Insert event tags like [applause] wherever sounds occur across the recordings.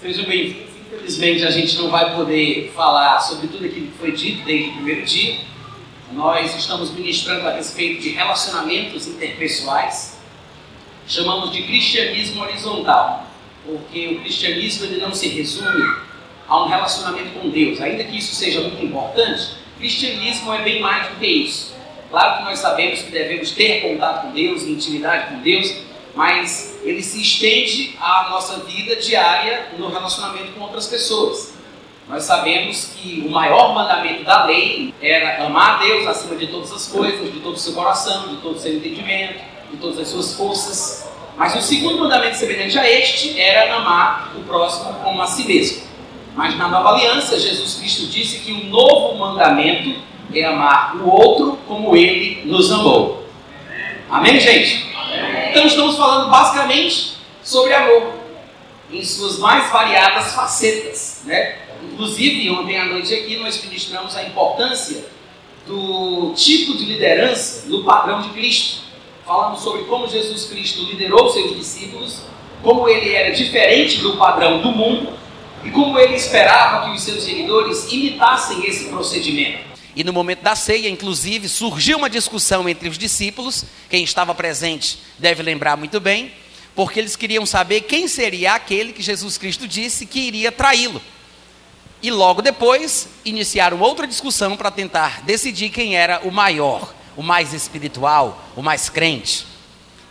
Sejam bem-vindos. Infelizmente, a gente não vai poder falar sobre tudo aquilo que foi dito desde o primeiro dia. Nós estamos ministrando a respeito de relacionamentos interpessoais. Chamamos de cristianismo horizontal, porque o cristianismo ele não se resume a um relacionamento com Deus. Ainda que isso seja muito importante, cristianismo é bem mais do que isso. Claro que nós sabemos que devemos ter contato com Deus, intimidade com Deus, mas ele se estende à nossa vida diária no relacionamento com outras pessoas. Nós sabemos que o maior mandamento da lei era amar a Deus acima de todas as coisas, de todo o seu coração, de todo o seu entendimento, de todas as suas forças. Mas o segundo mandamento semelhante a este era amar o próximo como a si mesmo. Mas na nova aliança, Jesus Cristo disse que o novo mandamento é amar o outro como ele nos amou. Amém, gente? Então estamos falando basicamente sobre amor, em suas mais variadas facetas. Né? Inclusive, ontem à noite aqui nós ministramos a importância do tipo de liderança no padrão de Cristo. Falamos sobre como Jesus Cristo liderou seus discípulos, como ele era diferente do padrão do mundo e como ele esperava que os seus seguidores imitassem esse procedimento. E no momento da ceia, inclusive, surgiu uma discussão entre os discípulos, quem estava presente deve lembrar muito bem, porque eles queriam saber quem seria aquele que Jesus Cristo disse que iria traí-lo. E logo depois iniciaram outra discussão para tentar decidir quem era o maior, o mais espiritual, o mais crente.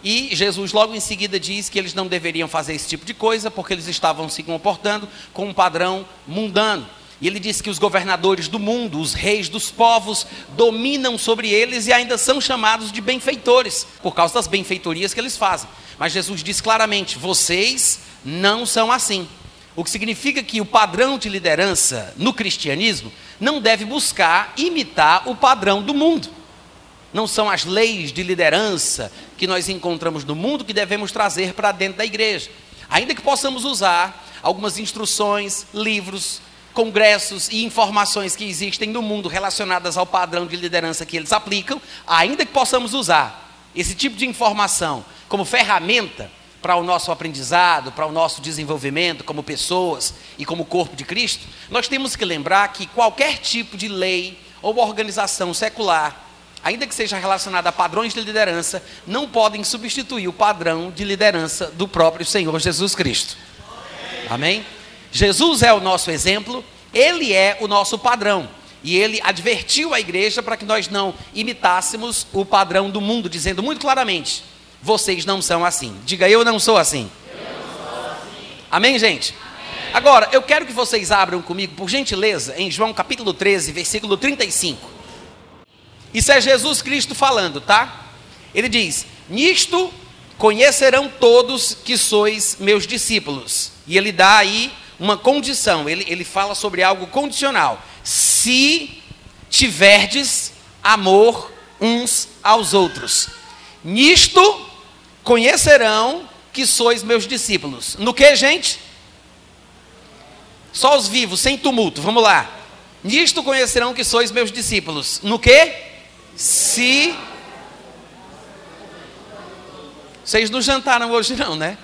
E Jesus logo em seguida diz que eles não deveriam fazer esse tipo de coisa porque eles estavam se comportando com um padrão mundano. E ele diz que os governadores do mundo, os reis dos povos, dominam sobre eles e ainda são chamados de benfeitores, por causa das benfeitorias que eles fazem. Mas Jesus diz claramente: vocês não são assim. O que significa que o padrão de liderança no cristianismo não deve buscar imitar o padrão do mundo. Não são as leis de liderança que nós encontramos no mundo que devemos trazer para dentro da igreja. Ainda que possamos usar algumas instruções, livros, congressos e informações que existem no mundo relacionadas ao padrão de liderança que eles aplicam, ainda que possamos usar esse tipo de informação como ferramenta para o nosso aprendizado, para o nosso desenvolvimento como pessoas e como corpo de Cristo, nós temos que lembrar que qualquer tipo de lei ou organização secular, ainda que seja relacionada a padrões de liderança, não podem substituir o padrão de liderança do próprio Senhor Jesus Cristo. Amém? Jesus é o nosso exemplo, ele é o nosso padrão. E ele advertiu a igreja para que nós não imitássemos o padrão do mundo, dizendo muito claramente: vocês não são assim. Diga, eu não sou assim. Não sou assim. Amém, gente? Amém. Agora, eu quero que vocês abram comigo, por gentileza, em João capítulo 13, versículo 35. Isso é Jesus Cristo falando, tá? Ele diz: Nisto conhecerão todos que sois meus discípulos. E ele dá aí uma condição, ele, ele fala sobre algo condicional. Se tiverdes amor uns aos outros, nisto conhecerão que sois meus discípulos. No que, gente? Só os vivos, sem tumulto, vamos lá. Nisto conhecerão que sois meus discípulos. No que? Se. Vocês não jantaram hoje, não, né?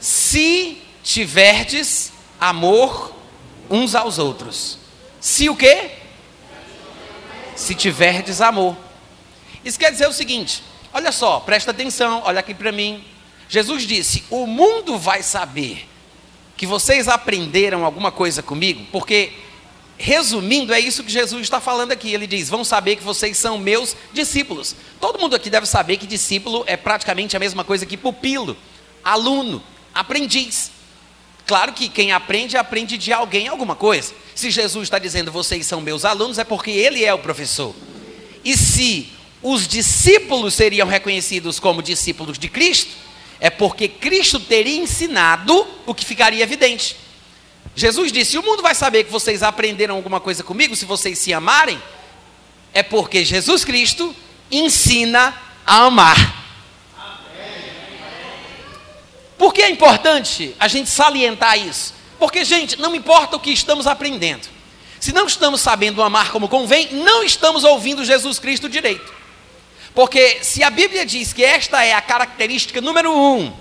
Se tiverdes amor uns aos outros. Se o quê? Se tiverdes amor. Isso quer dizer o seguinte: olha só, presta atenção, olha aqui para mim. Jesus disse: O mundo vai saber que vocês aprenderam alguma coisa comigo, porque, resumindo, é isso que Jesus está falando aqui. Ele diz: Vão saber que vocês são meus discípulos. Todo mundo aqui deve saber que discípulo é praticamente a mesma coisa que pupilo, aluno, aprendiz. Claro que quem aprende, aprende de alguém alguma coisa. Se Jesus está dizendo vocês são meus alunos, é porque ele é o professor. E se os discípulos seriam reconhecidos como discípulos de Cristo, é porque Cristo teria ensinado o que ficaria evidente. Jesus disse: O mundo vai saber que vocês aprenderam alguma coisa comigo se vocês se amarem. É porque Jesus Cristo ensina a amar. Por que é importante a gente salientar isso? Porque, gente, não importa o que estamos aprendendo. Se não estamos sabendo amar como convém, não estamos ouvindo Jesus Cristo direito. Porque se a Bíblia diz que esta é a característica número um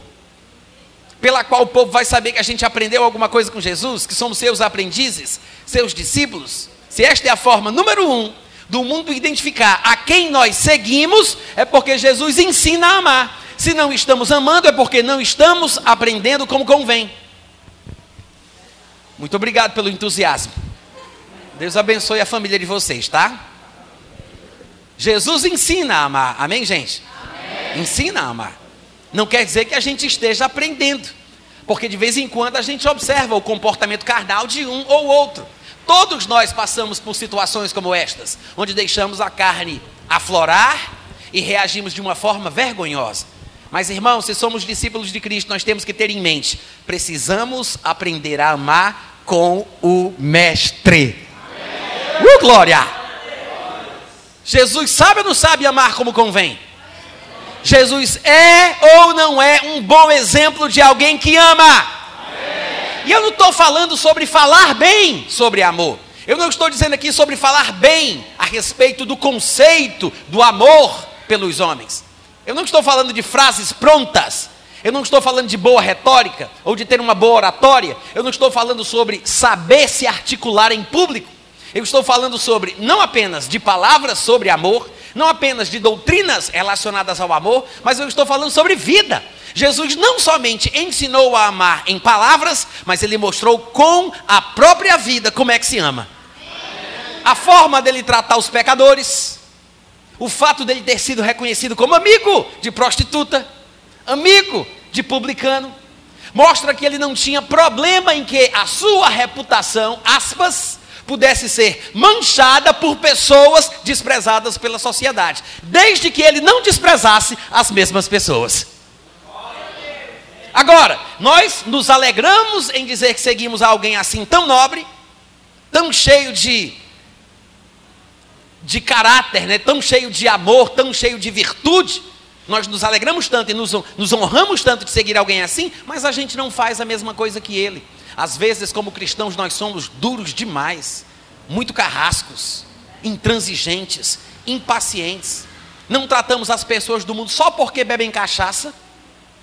pela qual o povo vai saber que a gente aprendeu alguma coisa com Jesus, que somos seus aprendizes, seus discípulos, se esta é a forma número um do mundo identificar a quem nós seguimos, é porque Jesus ensina a amar. Se não estamos amando, é porque não estamos aprendendo como convém. Muito obrigado pelo entusiasmo. Deus abençoe a família de vocês, tá? Jesus ensina a amar, amém, gente? Amém. Ensina a amar. Não quer dizer que a gente esteja aprendendo, porque de vez em quando a gente observa o comportamento carnal de um ou outro. Todos nós passamos por situações como estas, onde deixamos a carne aflorar e reagimos de uma forma vergonhosa. Mas, irmãos, se somos discípulos de Cristo, nós temos que ter em mente: precisamos aprender a amar com o Mestre. Uh, glória! Jesus sabe ou não sabe amar como convém? Jesus é ou não é um bom exemplo de alguém que ama? E eu não estou falando sobre falar bem sobre amor. Eu não estou dizendo aqui sobre falar bem a respeito do conceito do amor pelos homens. Eu não estou falando de frases prontas. Eu não estou falando de boa retórica ou de ter uma boa oratória. Eu não estou falando sobre saber se articular em público. Eu estou falando sobre não apenas de palavras sobre amor, não apenas de doutrinas relacionadas ao amor, mas eu estou falando sobre vida. Jesus não somente ensinou a amar em palavras, mas ele mostrou com a própria vida como é que se ama. A forma dele tratar os pecadores, o fato dele ter sido reconhecido como amigo de prostituta, amigo de publicano, mostra que ele não tinha problema em que a sua reputação, aspas, pudesse ser manchada por pessoas desprezadas pela sociedade, desde que ele não desprezasse as mesmas pessoas. Agora, nós nos alegramos em dizer que seguimos alguém assim tão nobre, tão cheio de de caráter, né? tão cheio de amor, tão cheio de virtude. Nós nos alegramos tanto e nos, nos honramos tanto de seguir alguém assim, mas a gente não faz a mesma coisa que ele. Às vezes, como cristãos, nós somos duros demais, muito carrascos, intransigentes, impacientes. Não tratamos as pessoas do mundo só porque bebem cachaça,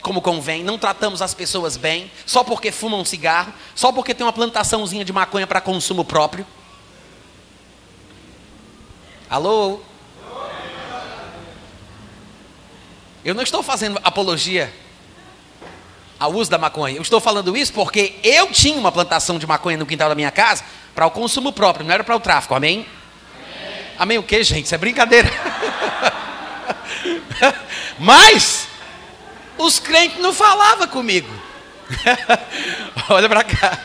como convém, não tratamos as pessoas bem, só porque fumam cigarro, só porque tem uma plantaçãozinha de maconha para consumo próprio. Alô? Eu não estou fazendo apologia ao uso da maconha. Eu estou falando isso porque eu tinha uma plantação de maconha no quintal da minha casa para o consumo próprio, não era para o tráfico. Amém? Amém, Amém o que, gente? Isso é brincadeira. [laughs] Mas os crentes não falavam comigo. [laughs] Olha para cá.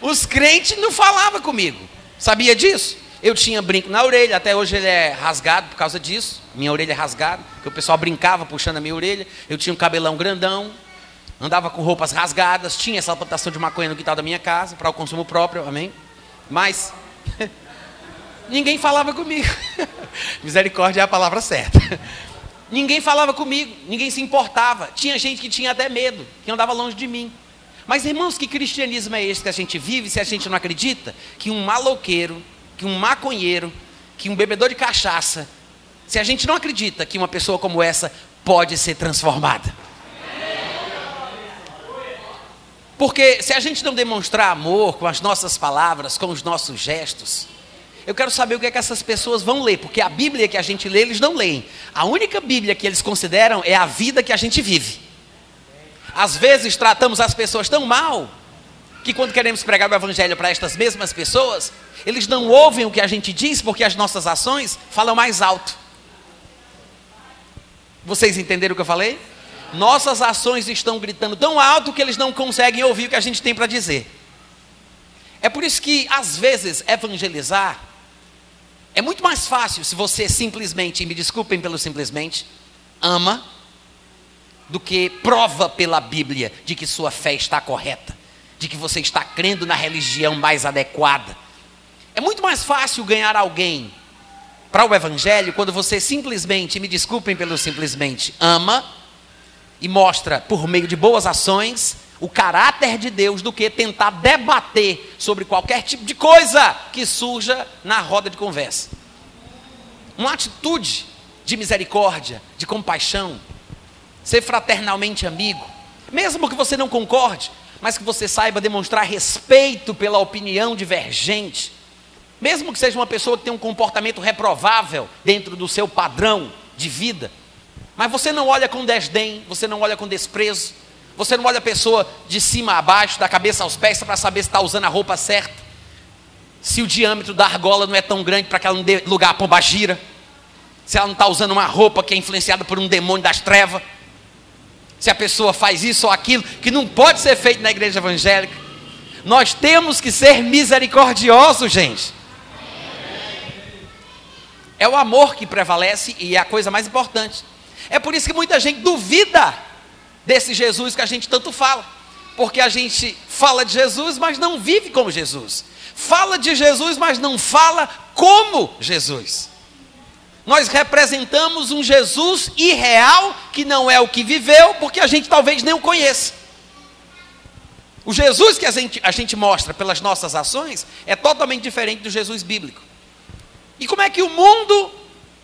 Os crentes não falavam comigo. Sabia disso? Eu tinha brinco na orelha, até hoje ele é rasgado por causa disso. Minha orelha é rasgada, porque o pessoal brincava puxando a minha orelha. Eu tinha um cabelão grandão, andava com roupas rasgadas, tinha essa plantação de maconha no quintal da minha casa, para o consumo próprio, amém? Mas [laughs] ninguém falava comigo. [laughs] Misericórdia é a palavra certa. [laughs] Ninguém falava comigo, ninguém se importava. Tinha gente que tinha até medo, que andava longe de mim. Mas irmãos, que cristianismo é esse que a gente vive se a gente não acredita que um maloqueiro que um maconheiro, que um bebedor de cachaça, se a gente não acredita que uma pessoa como essa pode ser transformada. Porque se a gente não demonstrar amor com as nossas palavras, com os nossos gestos, eu quero saber o que é que essas pessoas vão ler, porque a Bíblia que a gente lê, eles não leem. A única Bíblia que eles consideram é a vida que a gente vive. Às vezes tratamos as pessoas tão mal que quando queremos pregar o evangelho para estas mesmas pessoas, eles não ouvem o que a gente diz porque as nossas ações falam mais alto. Vocês entenderam o que eu falei? Nossas ações estão gritando tão alto que eles não conseguem ouvir o que a gente tem para dizer. É por isso que, às vezes, evangelizar é muito mais fácil se você simplesmente, me desculpem pelo simplesmente, ama, do que prova pela Bíblia de que sua fé está correta de que você está crendo na religião mais adequada. É muito mais fácil ganhar alguém para o Evangelho quando você simplesmente, me desculpem pelo simplesmente, ama e mostra por meio de boas ações o caráter de Deus do que tentar debater sobre qualquer tipo de coisa que surja na roda de conversa. Uma atitude de misericórdia, de compaixão, ser fraternalmente amigo, Mesmo que você não concorde, mas que você saiba demonstrar respeito pela opinião divergente. Mesmo que seja uma pessoa que tem um comportamento reprovável dentro do seu padrão de vida, mas você não olha com desdém, você não olha com desprezo, você não olha a pessoa de cima a baixo, da cabeça aos pés, para saber se está usando a roupa certa, se o diâmetro da argola não é tão grande para que ela não dê lugar a pomba gira, se ela não está usando uma roupa que é influenciada por um demônio das trevas, se a pessoa faz isso ou aquilo, que não pode ser feito na igreja evangélica. Nós temos que ser misericordiosos, gente. É o amor que prevalece e é a coisa mais importante. É por isso que muita gente duvida desse Jesus que a gente tanto fala. Porque a gente fala de Jesus, mas não vive como Jesus. Fala de Jesus, mas não fala como Jesus. Nós representamos um Jesus irreal, que não é o que viveu, porque a gente talvez nem o conheça. O Jesus que a gente, a gente mostra pelas nossas ações é totalmente diferente do Jesus bíblico. E como é que o mundo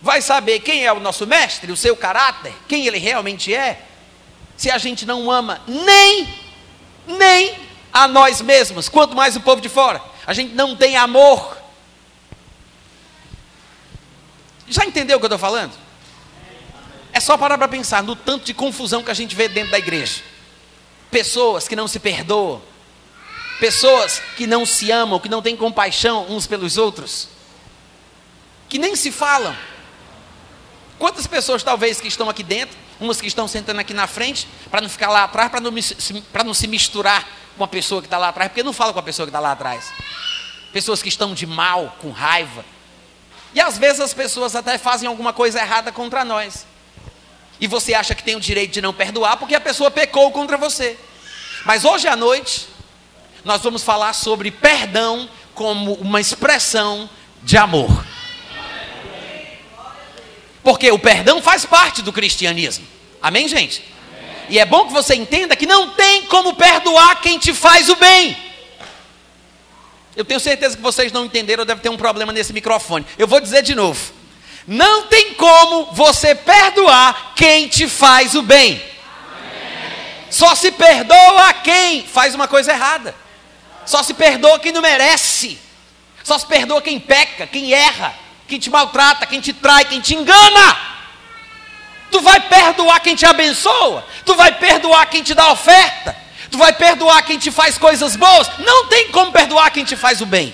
vai saber quem é o nosso mestre, o seu caráter, quem ele realmente é, se a gente não ama nem, nem a nós mesmos, quanto mais o povo de fora. A gente não tem amor. Já entendeu o que eu estou falando? É só parar para pensar no tanto de confusão que a gente vê dentro da igreja. Pessoas que não se perdoam, pessoas que não se amam, que não têm compaixão uns pelos outros, que nem se falam. Quantas pessoas talvez que estão aqui dentro, umas que estão sentando aqui na frente, para não ficar lá atrás, para não, não se misturar com a pessoa que está lá atrás, porque não fala com a pessoa que está lá atrás. Pessoas que estão de mal, com raiva. E às vezes as pessoas até fazem alguma coisa errada contra nós. E você acha que tem o direito de não perdoar porque a pessoa pecou contra você. Mas hoje à noite, nós vamos falar sobre perdão como uma expressão de amor. Porque o perdão faz parte do cristianismo. Amém, gente? E é bom que você entenda que não tem como perdoar quem te faz o bem. Eu tenho certeza que vocês não entenderam, deve ter um problema nesse microfone. Eu vou dizer de novo. Não tem como você perdoar quem te faz o bem. Só se perdoa quem faz uma coisa errada. Só se perdoa quem não merece. Só se perdoa quem peca, quem erra quem te maltrata, quem te trai, quem te engana. Tu vai perdoar quem te abençoa, tu vai perdoar quem te dá oferta, tu vai perdoar quem te faz coisas boas. Não tem como perdoar quem te faz o bem.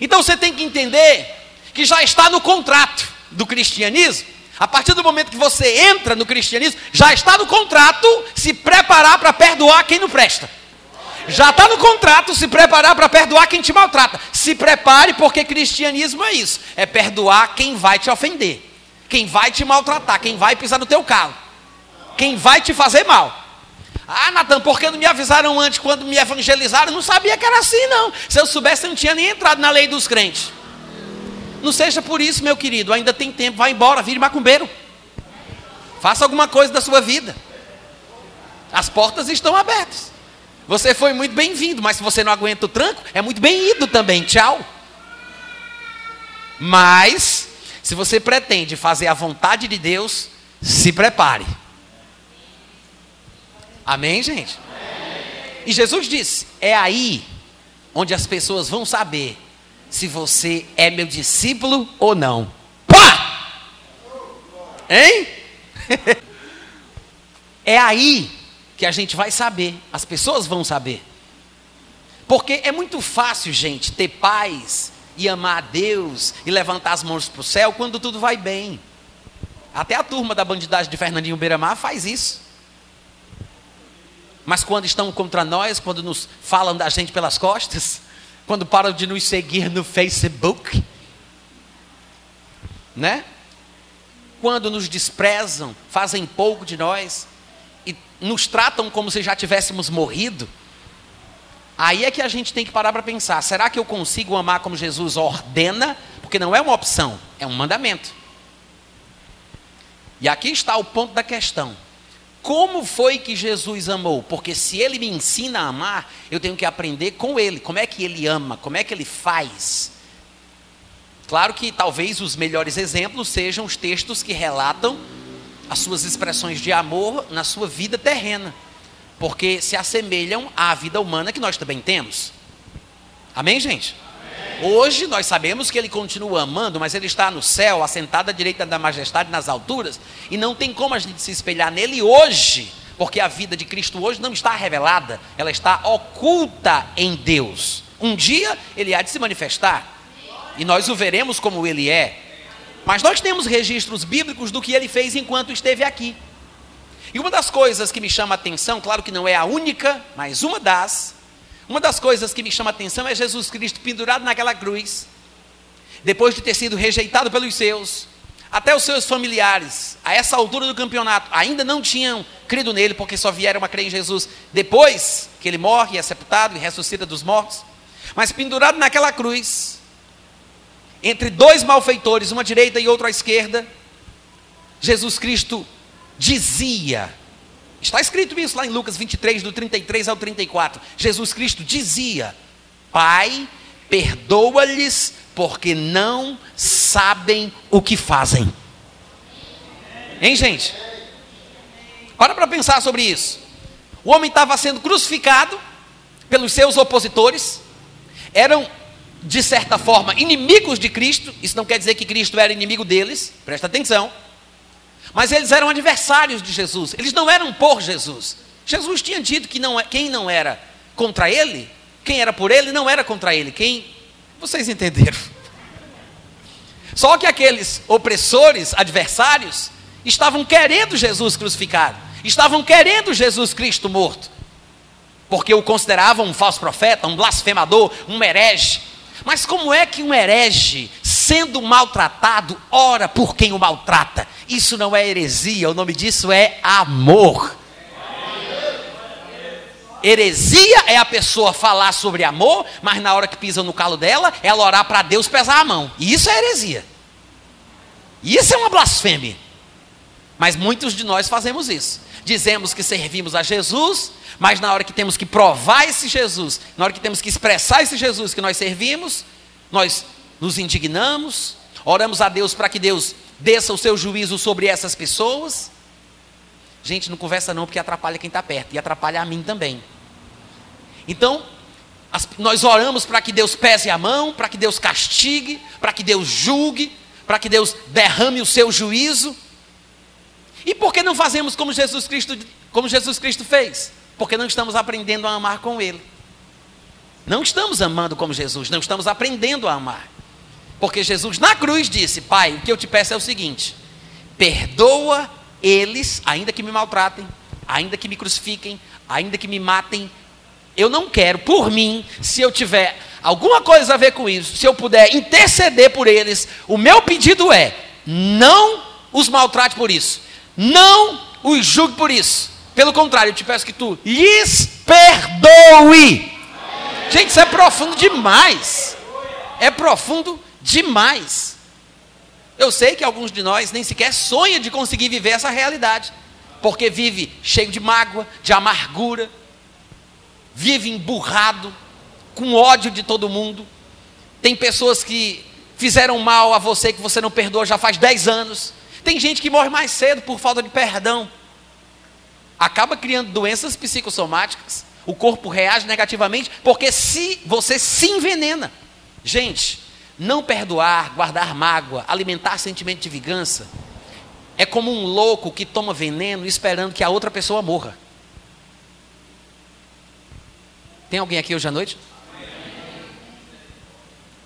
Então você tem que entender que já está no contrato do cristianismo. A partir do momento que você entra no cristianismo, já está no contrato se preparar para perdoar quem não presta. Já está no contrato se preparar para perdoar quem te maltrata. Se prepare, porque cristianismo é isso: é perdoar quem vai te ofender, quem vai te maltratar, quem vai pisar no teu calo, quem vai te fazer mal. Ah, Natan, por que não me avisaram antes quando me evangelizaram? Não sabia que era assim, não. Se eu soubesse, eu não tinha nem entrado na lei dos crentes. Não seja por isso, meu querido, ainda tem tempo, vá embora, vire macumbeiro. Faça alguma coisa da sua vida. As portas estão abertas. Você foi muito bem-vindo, mas se você não aguenta o tranco, é muito bem-ido também. Tchau. Mas, se você pretende fazer a vontade de Deus, se prepare. Amém, gente? Amém. E Jesus disse: é aí onde as pessoas vão saber se você é meu discípulo ou não. Pá! Hein? [laughs] é aí que a gente vai saber, as pessoas vão saber. Porque é muito fácil, gente, ter paz e amar a Deus e levantar as mãos para o céu quando tudo vai bem. Até a turma da bandidagem de Fernandinho Beiramar faz isso. Mas quando estão contra nós, quando nos falam da gente pelas costas, quando param de nos seguir no Facebook, né? Quando nos desprezam, fazem pouco de nós, nos tratam como se já tivéssemos morrido, aí é que a gente tem que parar para pensar: será que eu consigo amar como Jesus ordena? Porque não é uma opção, é um mandamento. E aqui está o ponto da questão. Como foi que Jesus amou? Porque se ele me ensina a amar, eu tenho que aprender com ele. Como é que ele ama? Como é que ele faz? Claro que talvez os melhores exemplos sejam os textos que relatam as suas expressões de amor na sua vida terrena. porque se assemelham à vida humana que nós também temos. Amém, gente? Hoje nós sabemos que ele continua amando, mas ele está no céu, assentado à direita da majestade nas alturas, e não tem como a gente se espelhar nele hoje, porque a vida de Cristo hoje não está revelada, ela está oculta em Deus. Um dia ele há de se manifestar, e nós o veremos como ele é. Mas nós temos registros bíblicos do que ele fez enquanto esteve aqui. E uma das coisas que me chama a atenção, claro que não é a única, mas uma das, uma das coisas que me chama a atenção é Jesus Cristo pendurado naquela cruz, depois de ter sido rejeitado pelos seus, até os seus familiares, a essa altura do campeonato, ainda não tinham crido nele, porque só vieram a crer em Jesus depois que ele morre, é sepultado e ressuscita dos mortos. Mas pendurado naquela cruz, entre dois malfeitores, uma à direita e outra à esquerda, Jesus Cristo dizia, está escrito isso lá em Lucas 23, do 33 ao 34. Jesus Cristo dizia: Pai, perdoa-lhes, porque não sabem o que fazem. Hein, gente? Para para pensar sobre isso. O homem estava sendo crucificado pelos seus opositores, eram de certa forma, inimigos de Cristo. Isso não quer dizer que Cristo era inimigo deles, presta atenção. Mas eles eram adversários de Jesus, eles não eram por Jesus. Jesus tinha dito que não, é, quem não era contra ele, quem era por ele, não era contra ele. Quem. Vocês entenderam? [laughs] Só que aqueles opressores, adversários, estavam querendo Jesus crucificado, estavam querendo Jesus Cristo morto, porque o consideravam um falso profeta, um blasfemador, um herege. Mas como é que um herege, sendo maltratado, ora por quem o maltrata? Isso não é heresia, o nome disso é amor. Heresia é a pessoa falar sobre amor, mas na hora que pisa no calo dela, ela orar para Deus pesar a mão. Isso é heresia. Isso é uma blasfêmia. Mas muitos de nós fazemos isso. Dizemos que servimos a Jesus, mas na hora que temos que provar esse Jesus, na hora que temos que expressar esse Jesus que nós servimos, nós nos indignamos, oramos a Deus para que Deus desça o seu juízo sobre essas pessoas. Gente, não conversa não, porque atrapalha quem está perto e atrapalha a mim também. Então, as, nós oramos para que Deus pese a mão, para que Deus castigue, para que Deus julgue, para que Deus derrame o seu juízo. E por que não fazemos como Jesus Cristo, como Jesus Cristo fez? porque não estamos aprendendo a amar com Ele. Não estamos amando como Jesus, não estamos aprendendo a amar. Porque Jesus na cruz disse: Pai, o que eu te peço é o seguinte: perdoa eles, ainda que me maltratem, ainda que me crucifiquem, ainda que me matem. Eu não quero, por mim, se eu tiver alguma coisa a ver com isso, se eu puder interceder por eles, o meu pedido é: não os maltrate por isso, não os julgue por isso, pelo contrário, eu te peço que tu lhes perdoe. Gente, isso é profundo demais. É profundo demais. Eu sei que alguns de nós nem sequer sonham de conseguir viver essa realidade, porque vive cheio de mágoa, de amargura, vive emburrado, com ódio de todo mundo. Tem pessoas que fizeram mal a você que você não perdoa já faz 10 anos. Tem gente que morre mais cedo por falta de perdão acaba criando doenças psicossomáticas, o corpo reage negativamente, porque se você se envenena. Gente, não perdoar, guardar mágoa, alimentar sentimento de vingança, é como um louco que toma veneno esperando que a outra pessoa morra. Tem alguém aqui hoje à noite?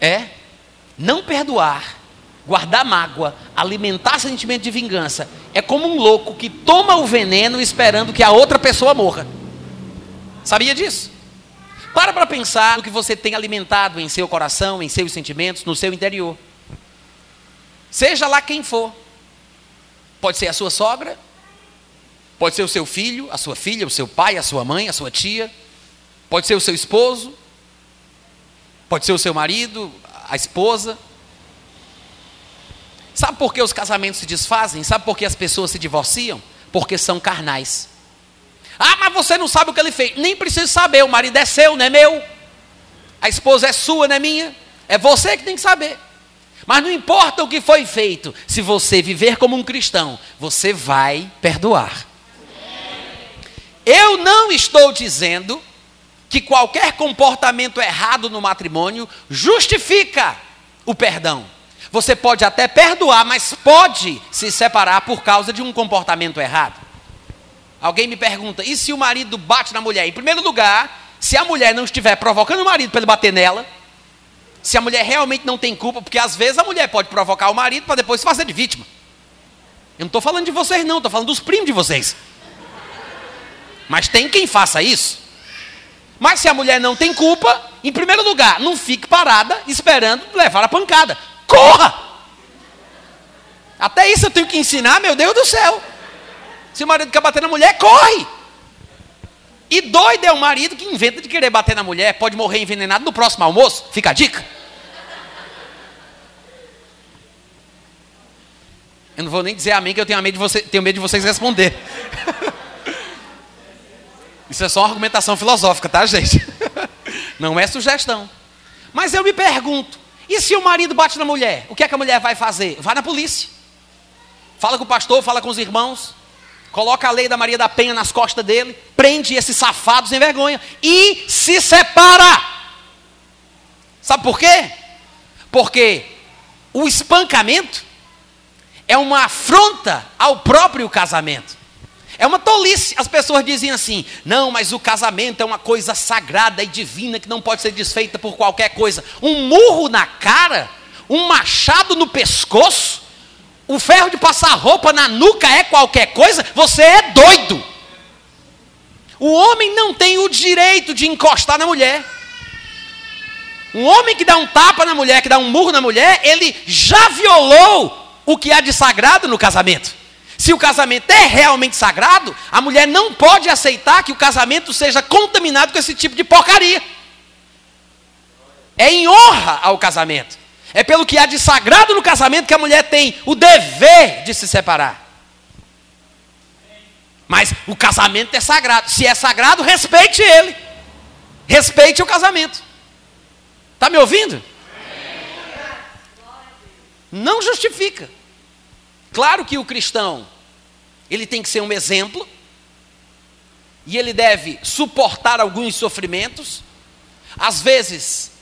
É? Não perdoar guardar mágoa, alimentar sentimento de vingança, é como um louco que toma o veneno esperando que a outra pessoa morra. Sabia disso? Para para pensar no que você tem alimentado em seu coração, em seus sentimentos, no seu interior. Seja lá quem for. Pode ser a sua sogra, pode ser o seu filho, a sua filha, o seu pai, a sua mãe, a sua tia, pode ser o seu esposo, pode ser o seu marido, a esposa, Sabe por que os casamentos se desfazem? Sabe por que as pessoas se divorciam? Porque são carnais. Ah, mas você não sabe o que ele fez. Nem precisa saber, o marido é seu, não é meu. A esposa é sua, não é minha. É você que tem que saber. Mas não importa o que foi feito, se você viver como um cristão, você vai perdoar. Eu não estou dizendo que qualquer comportamento errado no matrimônio justifica o perdão. Você pode até perdoar, mas pode se separar por causa de um comportamento errado. Alguém me pergunta: e se o marido bate na mulher? Em primeiro lugar, se a mulher não estiver provocando o marido para ele bater nela, se a mulher realmente não tem culpa, porque às vezes a mulher pode provocar o marido para depois se fazer de vítima. Eu não estou falando de vocês, não, estou falando dos primos de vocês. Mas tem quem faça isso. Mas se a mulher não tem culpa, em primeiro lugar, não fique parada esperando levar a pancada. Corra! Até isso eu tenho que ensinar, meu Deus do céu. Se o marido quer bater na mulher, corre! E doido é o marido que inventa de querer bater na mulher, pode morrer envenenado no próximo almoço. Fica a dica. Eu não vou nem dizer amém, que eu tenho medo de, você, tenho medo de vocês responder. [laughs] Isso é só uma argumentação filosófica, tá, gente? [laughs] Não é sugestão. Mas eu me pergunto: e se o marido bate na mulher? O que é que a mulher vai fazer? Vai na polícia. Fala com o pastor, fala com os irmãos. Coloca a lei da Maria da Penha nas costas dele. Prende esses safados sem vergonha. E se separa. Sabe por quê? Porque o espancamento é uma afronta ao próprio casamento. É uma tolice. As pessoas dizem assim: não, mas o casamento é uma coisa sagrada e divina que não pode ser desfeita por qualquer coisa. Um murro na cara, um machado no pescoço, o ferro de passar roupa na nuca é qualquer coisa. Você é doido. O homem não tem o direito de encostar na mulher. Um homem que dá um tapa na mulher, que dá um murro na mulher, ele já violou o que há de sagrado no casamento. Se o casamento é realmente sagrado, a mulher não pode aceitar que o casamento seja contaminado com esse tipo de porcaria. É em honra ao casamento. É pelo que há de sagrado no casamento que a mulher tem o dever de se separar. Mas o casamento é sagrado. Se é sagrado, respeite ele. Respeite o casamento. Está me ouvindo? Não justifica. Claro que o cristão, ele tem que ser um exemplo, e ele deve suportar alguns sofrimentos. Às vezes,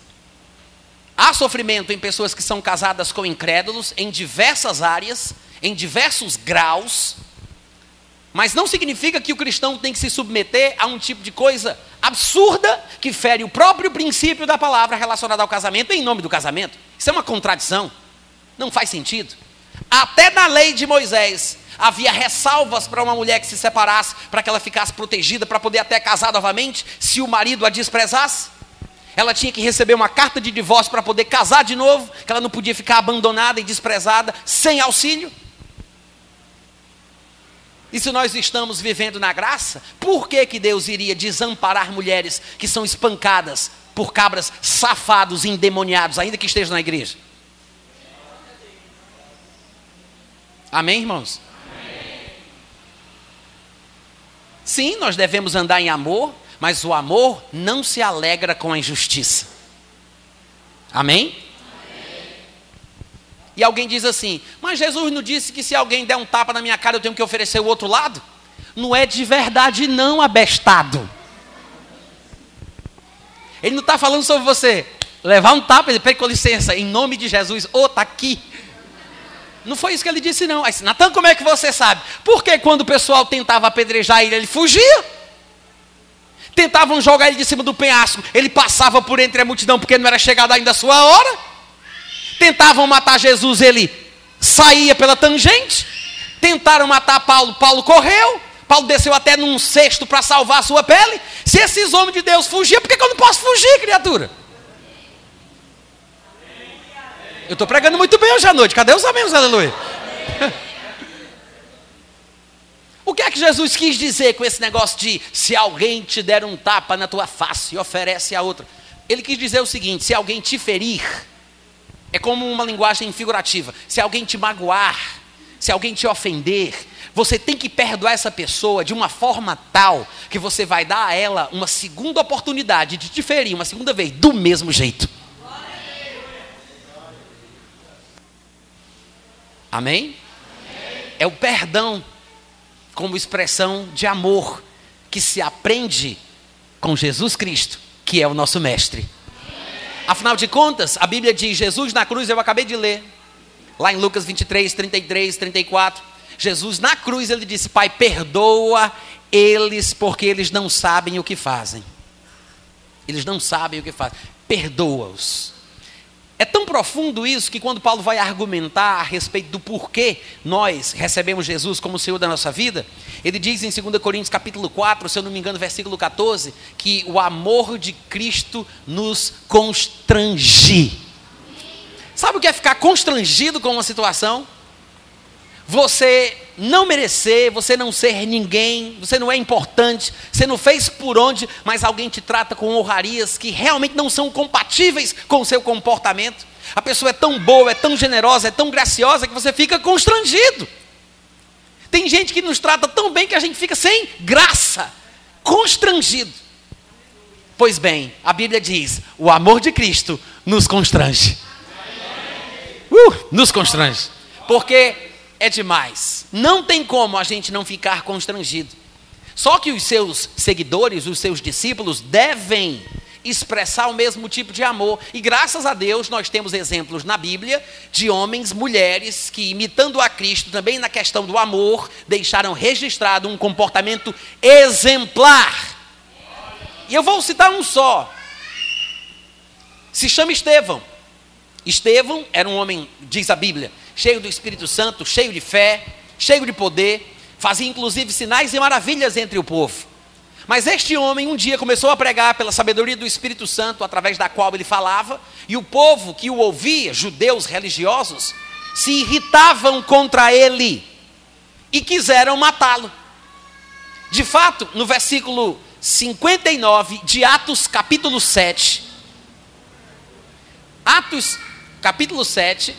há sofrimento em pessoas que são casadas com incrédulos, em diversas áreas, em diversos graus, mas não significa que o cristão tem que se submeter a um tipo de coisa absurda que fere o próprio princípio da palavra relacionada ao casamento em nome do casamento. Isso é uma contradição. Não faz sentido. Até na lei de Moisés havia ressalvas para uma mulher que se separasse, para que ela ficasse protegida, para poder até casar novamente, se o marido a desprezasse. Ela tinha que receber uma carta de divórcio para poder casar de novo, que ela não podia ficar abandonada e desprezada, sem auxílio. E se nós estamos vivendo na graça, por que, que Deus iria desamparar mulheres que são espancadas por cabras safados endemoniados, ainda que estejam na igreja? Amém, irmãos? Amém. Sim, nós devemos andar em amor, mas o amor não se alegra com a injustiça. Amém? Amém? E alguém diz assim: Mas Jesus não disse que se alguém der um tapa na minha cara eu tenho que oferecer o outro lado? Não é de verdade, não, abestado. Ele não está falando sobre você levar um tapa, ele pede com licença, em nome de Jesus, ou oh, está aqui. Não foi isso que ele disse, não. Aí, Natan, como é que você sabe? Porque quando o pessoal tentava apedrejar ele, ele fugia. Tentavam jogar ele de cima do penhasco, ele passava por entre a multidão porque não era chegada ainda a sua hora. Tentavam matar Jesus, ele saía pela tangente. Tentaram matar Paulo, Paulo correu. Paulo desceu até num cesto para salvar a sua pele. Se esses homens de Deus fugiam, por que, eu não posso fugir, criatura? Eu estou pregando muito bem hoje à noite. Cadê os amigos, aleluia? O que é que Jesus quis dizer com esse negócio de se alguém te der um tapa na tua face e oferece a outra? Ele quis dizer o seguinte: se alguém te ferir, é como uma linguagem figurativa. Se alguém te magoar, se alguém te ofender, você tem que perdoar essa pessoa de uma forma tal que você vai dar a ela uma segunda oportunidade de te ferir uma segunda vez, do mesmo jeito. Amém? Amém? É o perdão como expressão de amor que se aprende com Jesus Cristo, que é o nosso mestre. Afinal de contas, a Bíblia diz: Jesus na cruz, eu acabei de ler, lá em Lucas 23, 33, 34. Jesus na cruz, ele disse: Pai, perdoa eles, porque eles não sabem o que fazem. Eles não sabem o que fazem. Perdoa-os. É tão profundo isso que quando Paulo vai argumentar a respeito do porquê nós recebemos Jesus como Senhor da nossa vida, ele diz em 2 Coríntios capítulo 4, se eu não me engano, versículo 14, que o amor de Cristo nos constrange. Sabe o que é ficar constrangido com uma situação? Você não merecer, você não ser ninguém, você não é importante, você não fez por onde, mas alguém te trata com honrarias que realmente não são compatíveis com o seu comportamento. A pessoa é tão boa, é tão generosa, é tão graciosa que você fica constrangido. Tem gente que nos trata tão bem que a gente fica sem graça, constrangido. Pois bem, a Bíblia diz: o amor de Cristo nos constrange. Uh, nos constrange. Porque é demais. Não tem como a gente não ficar constrangido. Só que os seus seguidores, os seus discípulos, devem expressar o mesmo tipo de amor. E graças a Deus nós temos exemplos na Bíblia de homens, mulheres que, imitando a Cristo, também na questão do amor, deixaram registrado um comportamento exemplar. E eu vou citar um só. Se chama Estevão. Estevão era um homem, diz a Bíblia, cheio do Espírito Santo, cheio de fé, cheio de poder, fazia inclusive sinais e maravilhas entre o povo. Mas este homem um dia começou a pregar pela sabedoria do Espírito Santo, através da qual ele falava, e o povo que o ouvia, judeus religiosos, se irritavam contra ele e quiseram matá-lo. De fato, no versículo 59 de Atos, capítulo 7, Atos, capítulo 7,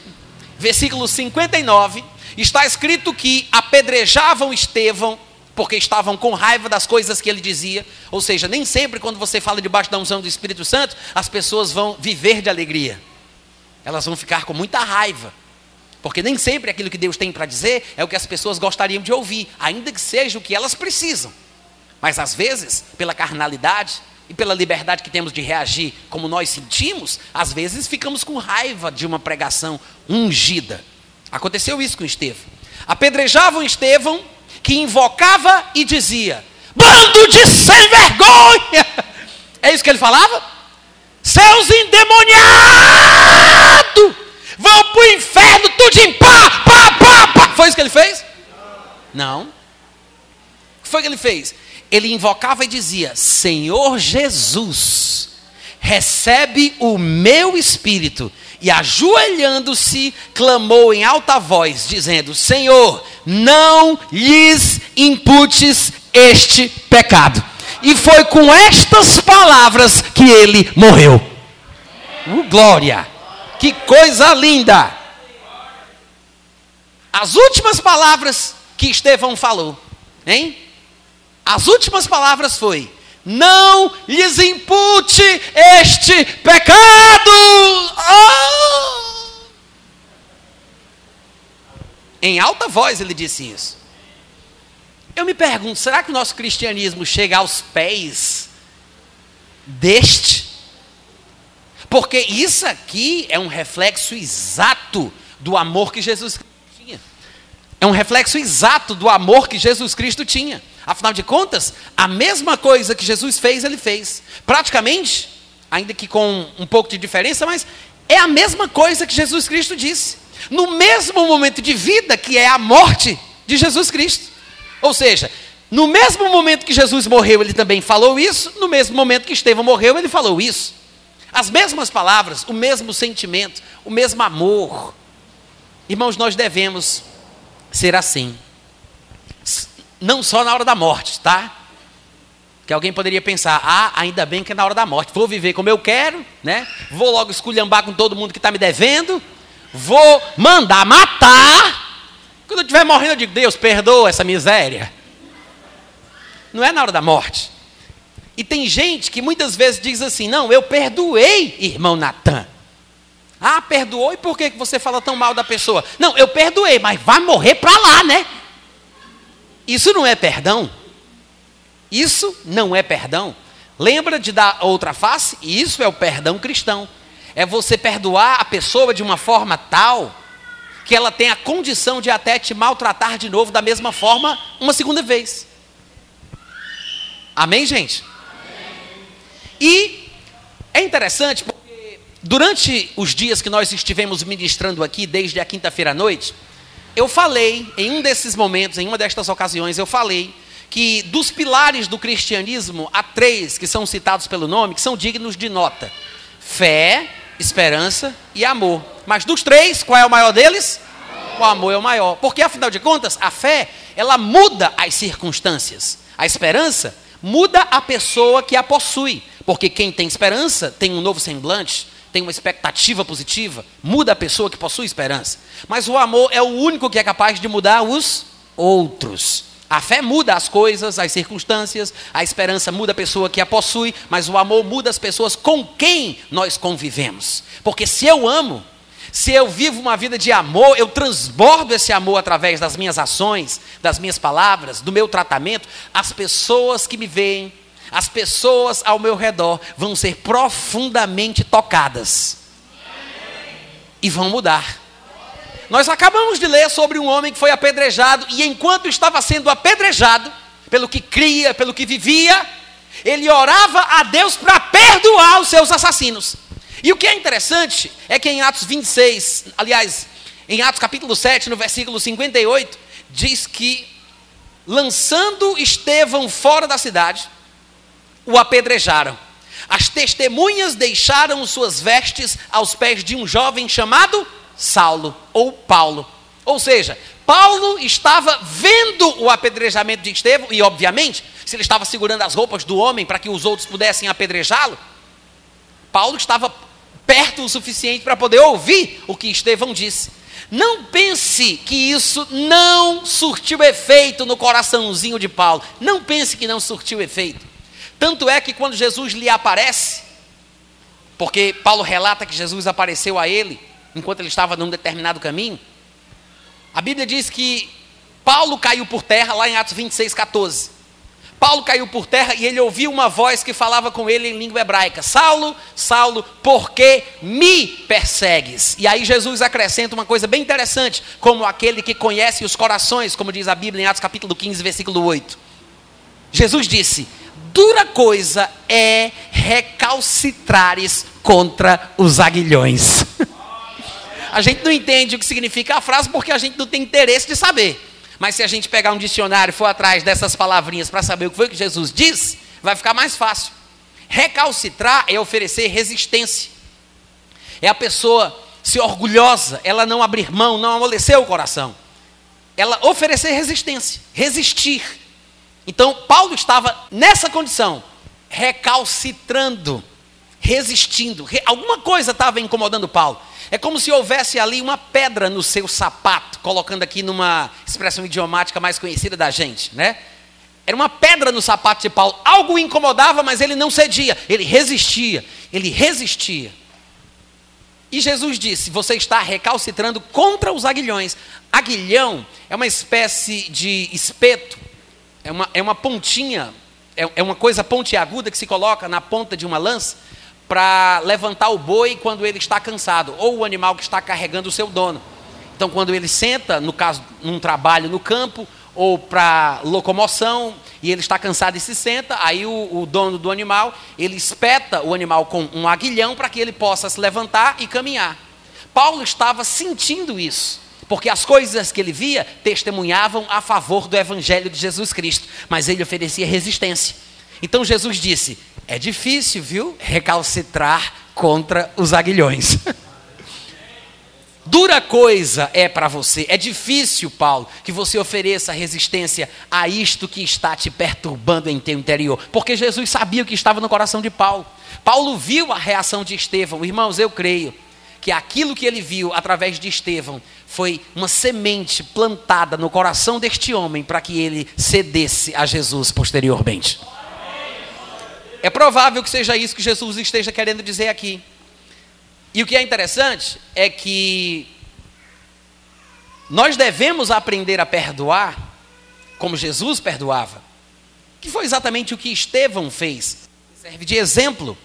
versículo 59, está escrito que apedrejavam Estevão porque estavam com raiva das coisas que ele dizia. Ou seja, nem sempre quando você fala debaixo da unção do Espírito Santo, as pessoas vão viver de alegria. Elas vão ficar com muita raiva. Porque nem sempre aquilo que Deus tem para dizer é o que as pessoas gostariam de ouvir, ainda que seja o que elas precisam. Mas às vezes, pela carnalidade e pela liberdade que temos de reagir como nós sentimos, às vezes ficamos com raiva de uma pregação ungida. Aconteceu isso com Estevão. Apedrejavam Estevão que invocava e dizia: Bando de sem vergonha! É isso que ele falava? Seus endemoniados! Vão para o inferno, tudo em pá, pá, pá, pá! Foi isso que ele fez? Não. O que foi que ele fez? Ele invocava e dizia: Senhor Jesus, recebe o meu espírito. E ajoelhando-se, clamou em alta voz, dizendo: Senhor, não lhes imputes este pecado. E foi com estas palavras que ele morreu. Uh, glória! Que coisa linda! As últimas palavras que Estevão falou, hein? As últimas palavras foi: não lhes impute este pecado. Oh! Em alta voz ele disse isso. Eu me pergunto, será que o nosso cristianismo chega aos pés deste? Porque isso aqui é um reflexo exato do amor que Jesus tinha. É um reflexo exato do amor que Jesus Cristo tinha. Afinal de contas, a mesma coisa que Jesus fez, ele fez. Praticamente, ainda que com um pouco de diferença, mas é a mesma coisa que Jesus Cristo disse no mesmo momento de vida que é a morte de Jesus Cristo. Ou seja, no mesmo momento que Jesus morreu, ele também falou isso, no mesmo momento que Estevão morreu, ele falou isso. As mesmas palavras, o mesmo sentimento, o mesmo amor. Irmãos, nós devemos ser assim. Não só na hora da morte, tá? Que alguém poderia pensar, ah, ainda bem que é na hora da morte. Vou viver como eu quero, né? Vou logo esculhambar com todo mundo que está me devendo, vou mandar matar. Quando eu estiver morrendo, eu digo, Deus, perdoa essa miséria. Não é na hora da morte. E tem gente que muitas vezes diz assim: não, eu perdoei, irmão Natan. Ah, perdoou e por que você fala tão mal da pessoa? Não, eu perdoei, mas vai morrer para lá, né? Isso não é perdão. Isso não é perdão. Lembra de dar outra face? Isso é o perdão cristão. É você perdoar a pessoa de uma forma tal que ela tem a condição de até te maltratar de novo da mesma forma uma segunda vez. Amém, gente? E é interessante porque durante os dias que nós estivemos ministrando aqui, desde a quinta-feira à noite, eu falei, em um desses momentos, em uma destas ocasiões, eu falei que dos pilares do cristianismo, há três que são citados pelo nome, que são dignos de nota: fé, esperança e amor. Mas dos três, qual é o maior deles? O amor é o maior. Porque afinal de contas, a fé, ela muda as circunstâncias. A esperança muda a pessoa que a possui. Porque quem tem esperança tem um novo semblante, tem uma expectativa positiva, muda a pessoa que possui esperança. Mas o amor é o único que é capaz de mudar os outros. A fé muda as coisas, as circunstâncias, a esperança muda a pessoa que a possui, mas o amor muda as pessoas com quem nós convivemos. Porque se eu amo, se eu vivo uma vida de amor, eu transbordo esse amor através das minhas ações, das minhas palavras, do meu tratamento, as pessoas que me veem, as pessoas ao meu redor vão ser profundamente tocadas e vão mudar. Nós acabamos de ler sobre um homem que foi apedrejado e enquanto estava sendo apedrejado, pelo que cria, pelo que vivia, ele orava a Deus para perdoar os seus assassinos. E o que é interessante é que em Atos 26, aliás, em Atos capítulo 7, no versículo 58, diz que lançando Estevão fora da cidade, o apedrejaram. As testemunhas deixaram suas vestes aos pés de um jovem chamado Saulo ou Paulo. Ou seja, Paulo estava vendo o apedrejamento de Estevão, e obviamente, se ele estava segurando as roupas do homem para que os outros pudessem apedrejá-lo, Paulo estava perto o suficiente para poder ouvir o que Estevão disse. Não pense que isso não surtiu efeito no coraçãozinho de Paulo. Não pense que não surtiu efeito. Tanto é que quando Jesus lhe aparece, porque Paulo relata que Jesus apareceu a ele enquanto ele estava num determinado caminho, a Bíblia diz que Paulo caiu por terra lá em Atos 26, 14. Paulo caiu por terra e ele ouviu uma voz que falava com ele em língua hebraica: Saulo, Saulo, por que me persegues? E aí Jesus acrescenta uma coisa bem interessante, como aquele que conhece os corações, como diz a Bíblia em Atos capítulo 15, versículo 8. Jesus disse: Dura coisa é recalcitrares contra os aguilhões. [laughs] a gente não entende o que significa a frase porque a gente não tem interesse de saber. Mas se a gente pegar um dicionário e for atrás dessas palavrinhas para saber o que foi que Jesus disse, vai ficar mais fácil. Recalcitrar é oferecer resistência. É a pessoa ser orgulhosa, ela não abrir mão, não amolecer o coração. Ela oferecer resistência, resistir. Então, Paulo estava nessa condição, recalcitrando, resistindo. Alguma coisa estava incomodando Paulo. É como se houvesse ali uma pedra no seu sapato, colocando aqui numa expressão idiomática mais conhecida da gente, né? Era uma pedra no sapato de Paulo. Algo o incomodava, mas ele não cedia. Ele resistia. Ele resistia. E Jesus disse: Você está recalcitrando contra os aguilhões. Aguilhão é uma espécie de espeto, é uma, é uma pontinha, é, é uma coisa pontiaguda que se coloca na ponta de uma lança para levantar o boi quando ele está cansado, ou o animal que está carregando o seu dono. Então, quando ele senta, no caso, num trabalho no campo, ou para locomoção, e ele está cansado e se senta, aí o, o, dono do animal, ele espeta o animal com um aguilhão para que ele possa se levantar e caminhar. Paulo estava sentindo isso, porque as coisas que ele via testemunhavam a favor do evangelho de Jesus Cristo, mas ele oferecia resistência. Então Jesus disse: é difícil, viu? Recalcitrar contra os aguilhões. [laughs] Dura coisa é para você, é difícil, Paulo, que você ofereça resistência a isto que está te perturbando em teu interior, porque Jesus sabia o que estava no coração de Paulo. Paulo viu a reação de Estevão, irmãos, eu creio que aquilo que ele viu através de Estevão foi uma semente plantada no coração deste homem para que ele cedesse a Jesus posteriormente. É provável que seja isso que Jesus esteja querendo dizer aqui. E o que é interessante é que nós devemos aprender a perdoar como Jesus perdoava. que foi exatamente o que Estevão fez. Serve de exemplo.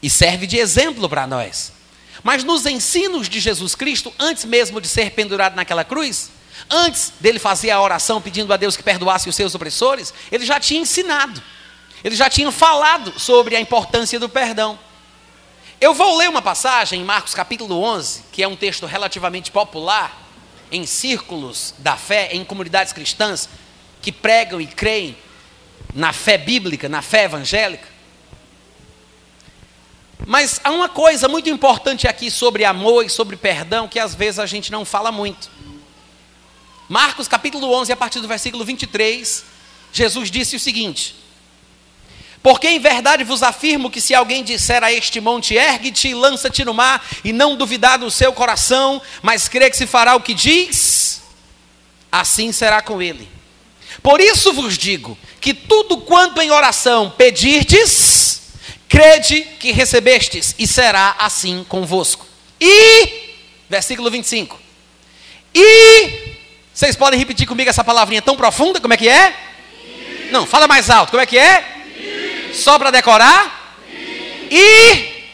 E serve de exemplo para nós. Mas nos ensinos de Jesus Cristo, antes mesmo de ser pendurado naquela cruz, antes dele fazer a oração pedindo a Deus que perdoasse os seus opressores, ele já tinha ensinado. Ele já tinha falado sobre a importância do perdão. Eu vou ler uma passagem em Marcos capítulo 11, que é um texto relativamente popular em círculos da fé, em comunidades cristãs que pregam e creem na fé bíblica, na fé evangélica. Mas há uma coisa muito importante aqui sobre amor e sobre perdão que às vezes a gente não fala muito. Marcos capítulo 11, a partir do versículo 23, Jesus disse o seguinte: porque em verdade vos afirmo que se alguém disser a este monte, ergue-te e lança-te no mar, e não duvidar no seu coração, mas crê que se fará o que diz, assim será com ele. Por isso vos digo que tudo quanto em oração pedirdes, crede que recebestes, e será assim convosco. E, versículo 25. E, vocês podem repetir comigo essa palavrinha tão profunda, como é que é? Não, fala mais alto, como é que é? Só para decorar? E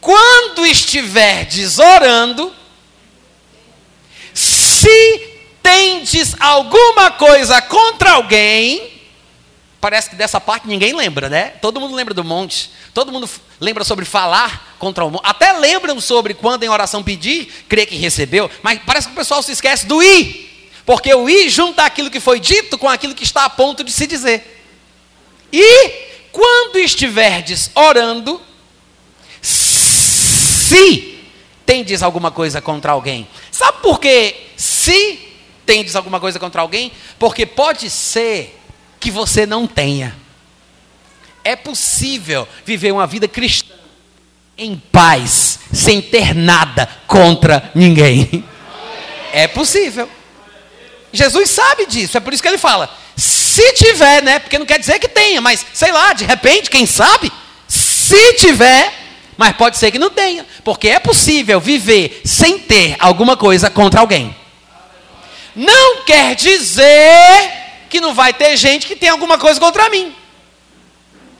quando estiverdes orando, se tendes alguma coisa contra alguém, parece que dessa parte ninguém lembra, né? Todo mundo lembra do monte, todo mundo lembra sobre falar contra o monte, até lembram sobre quando em oração pedir, crê que recebeu, mas parece que o pessoal se esquece do i, porque o i junta aquilo que foi dito com aquilo que está a ponto de se dizer. E quando estiverdes orando, se tendes alguma coisa contra alguém. Sabe por que se tendes alguma coisa contra alguém? Porque pode ser que você não tenha. É possível viver uma vida cristã em paz, sem ter nada contra ninguém. [laughs] É possível. Jesus sabe disso, é por isso que ele fala: se tiver, né? Porque não quer dizer que tenha, mas sei lá, de repente, quem sabe? Se tiver, mas pode ser que não tenha, porque é possível viver sem ter alguma coisa contra alguém. Não quer dizer que não vai ter gente que tem alguma coisa contra mim.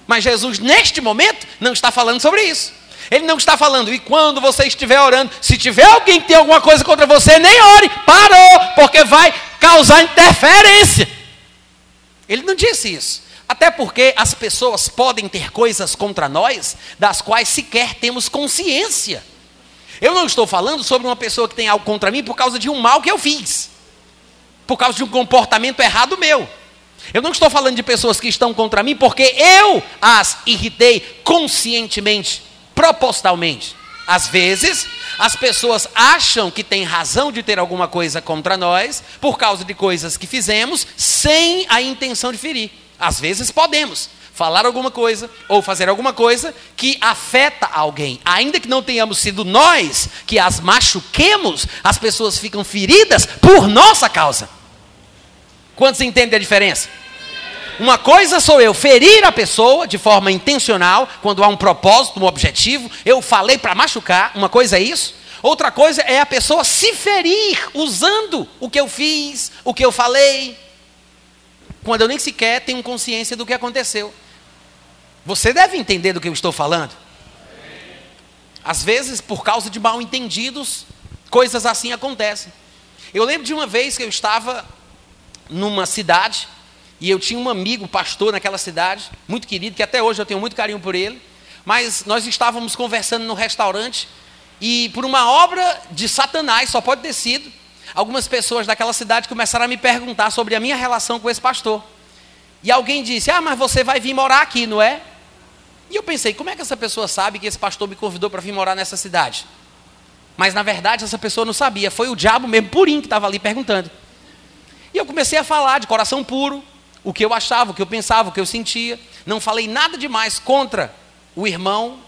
Mas Jesus, neste momento, não está falando sobre isso. Ele não está falando, e quando você estiver orando, se tiver alguém que tem alguma coisa contra você, nem ore, parou, porque vai causar interferência. Ele não disse isso. Até porque as pessoas podem ter coisas contra nós das quais sequer temos consciência. Eu não estou falando sobre uma pessoa que tem algo contra mim por causa de um mal que eu fiz, por causa de um comportamento errado meu. Eu não estou falando de pessoas que estão contra mim porque eu as irritei conscientemente, propositalmente. Às vezes, as pessoas acham que tem razão de ter alguma coisa contra nós por causa de coisas que fizemos sem a intenção de ferir. Às vezes podemos falar alguma coisa ou fazer alguma coisa que afeta alguém, ainda que não tenhamos sido nós que as machuquemos, as pessoas ficam feridas por nossa causa. Quantos entendem a diferença? Uma coisa sou eu ferir a pessoa de forma intencional, quando há um propósito, um objetivo, eu falei para machucar, uma coisa é isso. Outra coisa é a pessoa se ferir usando o que eu fiz, o que eu falei, quando eu nem sequer tenho consciência do que aconteceu. Você deve entender do que eu estou falando. Às vezes, por causa de mal entendidos, coisas assim acontecem. Eu lembro de uma vez que eu estava numa cidade e eu tinha um amigo, pastor naquela cidade, muito querido, que até hoje eu tenho muito carinho por ele. Mas nós estávamos conversando no restaurante e por uma obra de Satanás, só pode ter sido, algumas pessoas daquela cidade começaram a me perguntar sobre a minha relação com esse pastor. E alguém disse: Ah, mas você vai vir morar aqui, não é? E eu pensei: como é que essa pessoa sabe que esse pastor me convidou para vir morar nessa cidade? Mas na verdade essa pessoa não sabia, foi o diabo mesmo purinho que estava ali perguntando. E eu comecei a falar de coração puro, o que eu achava, o que eu pensava, o que eu sentia. Não falei nada demais contra o irmão,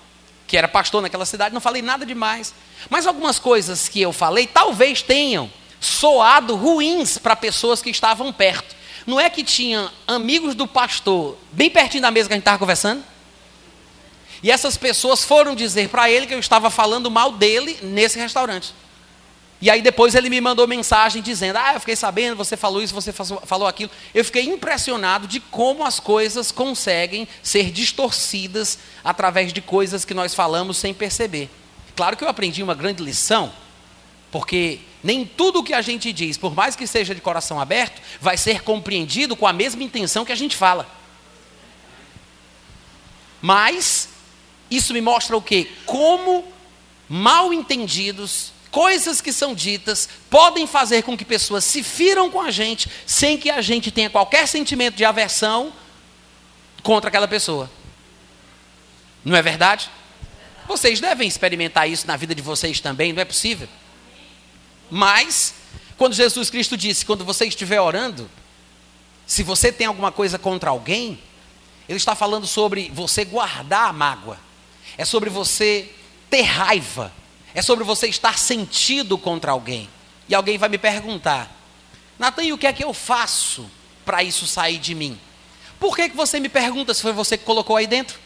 que era pastor naquela cidade, não falei nada demais. Mas algumas coisas que eu falei talvez tenham soado ruins para pessoas que estavam perto. Não é que tinha amigos do pastor bem pertinho da mesa que a gente estava conversando? E essas pessoas foram dizer para ele que eu estava falando mal dele nesse restaurante. E aí depois ele me mandou mensagem dizendo: Ah, eu fiquei sabendo, você falou isso, você falou aquilo. Eu fiquei impressionado de como as coisas conseguem ser distorcidas através de coisas que nós falamos sem perceber. Claro que eu aprendi uma grande lição, porque nem tudo que a gente diz, por mais que seja de coração aberto, vai ser compreendido com a mesma intenção que a gente fala. Mas isso me mostra o quê? Como mal entendidos, coisas que são ditas, podem fazer com que pessoas se firam com a gente, sem que a gente tenha qualquer sentimento de aversão contra aquela pessoa. Não é verdade? Vocês devem experimentar isso na vida de vocês também, não é possível? Mas, quando Jesus Cristo disse, quando você estiver orando, se você tem alguma coisa contra alguém, ele está falando sobre você guardar a mágoa, é sobre você ter raiva, é sobre você estar sentido contra alguém. E alguém vai me perguntar, Natan, o que é que eu faço para isso sair de mim? Por que, que você me pergunta se foi você que colocou aí dentro?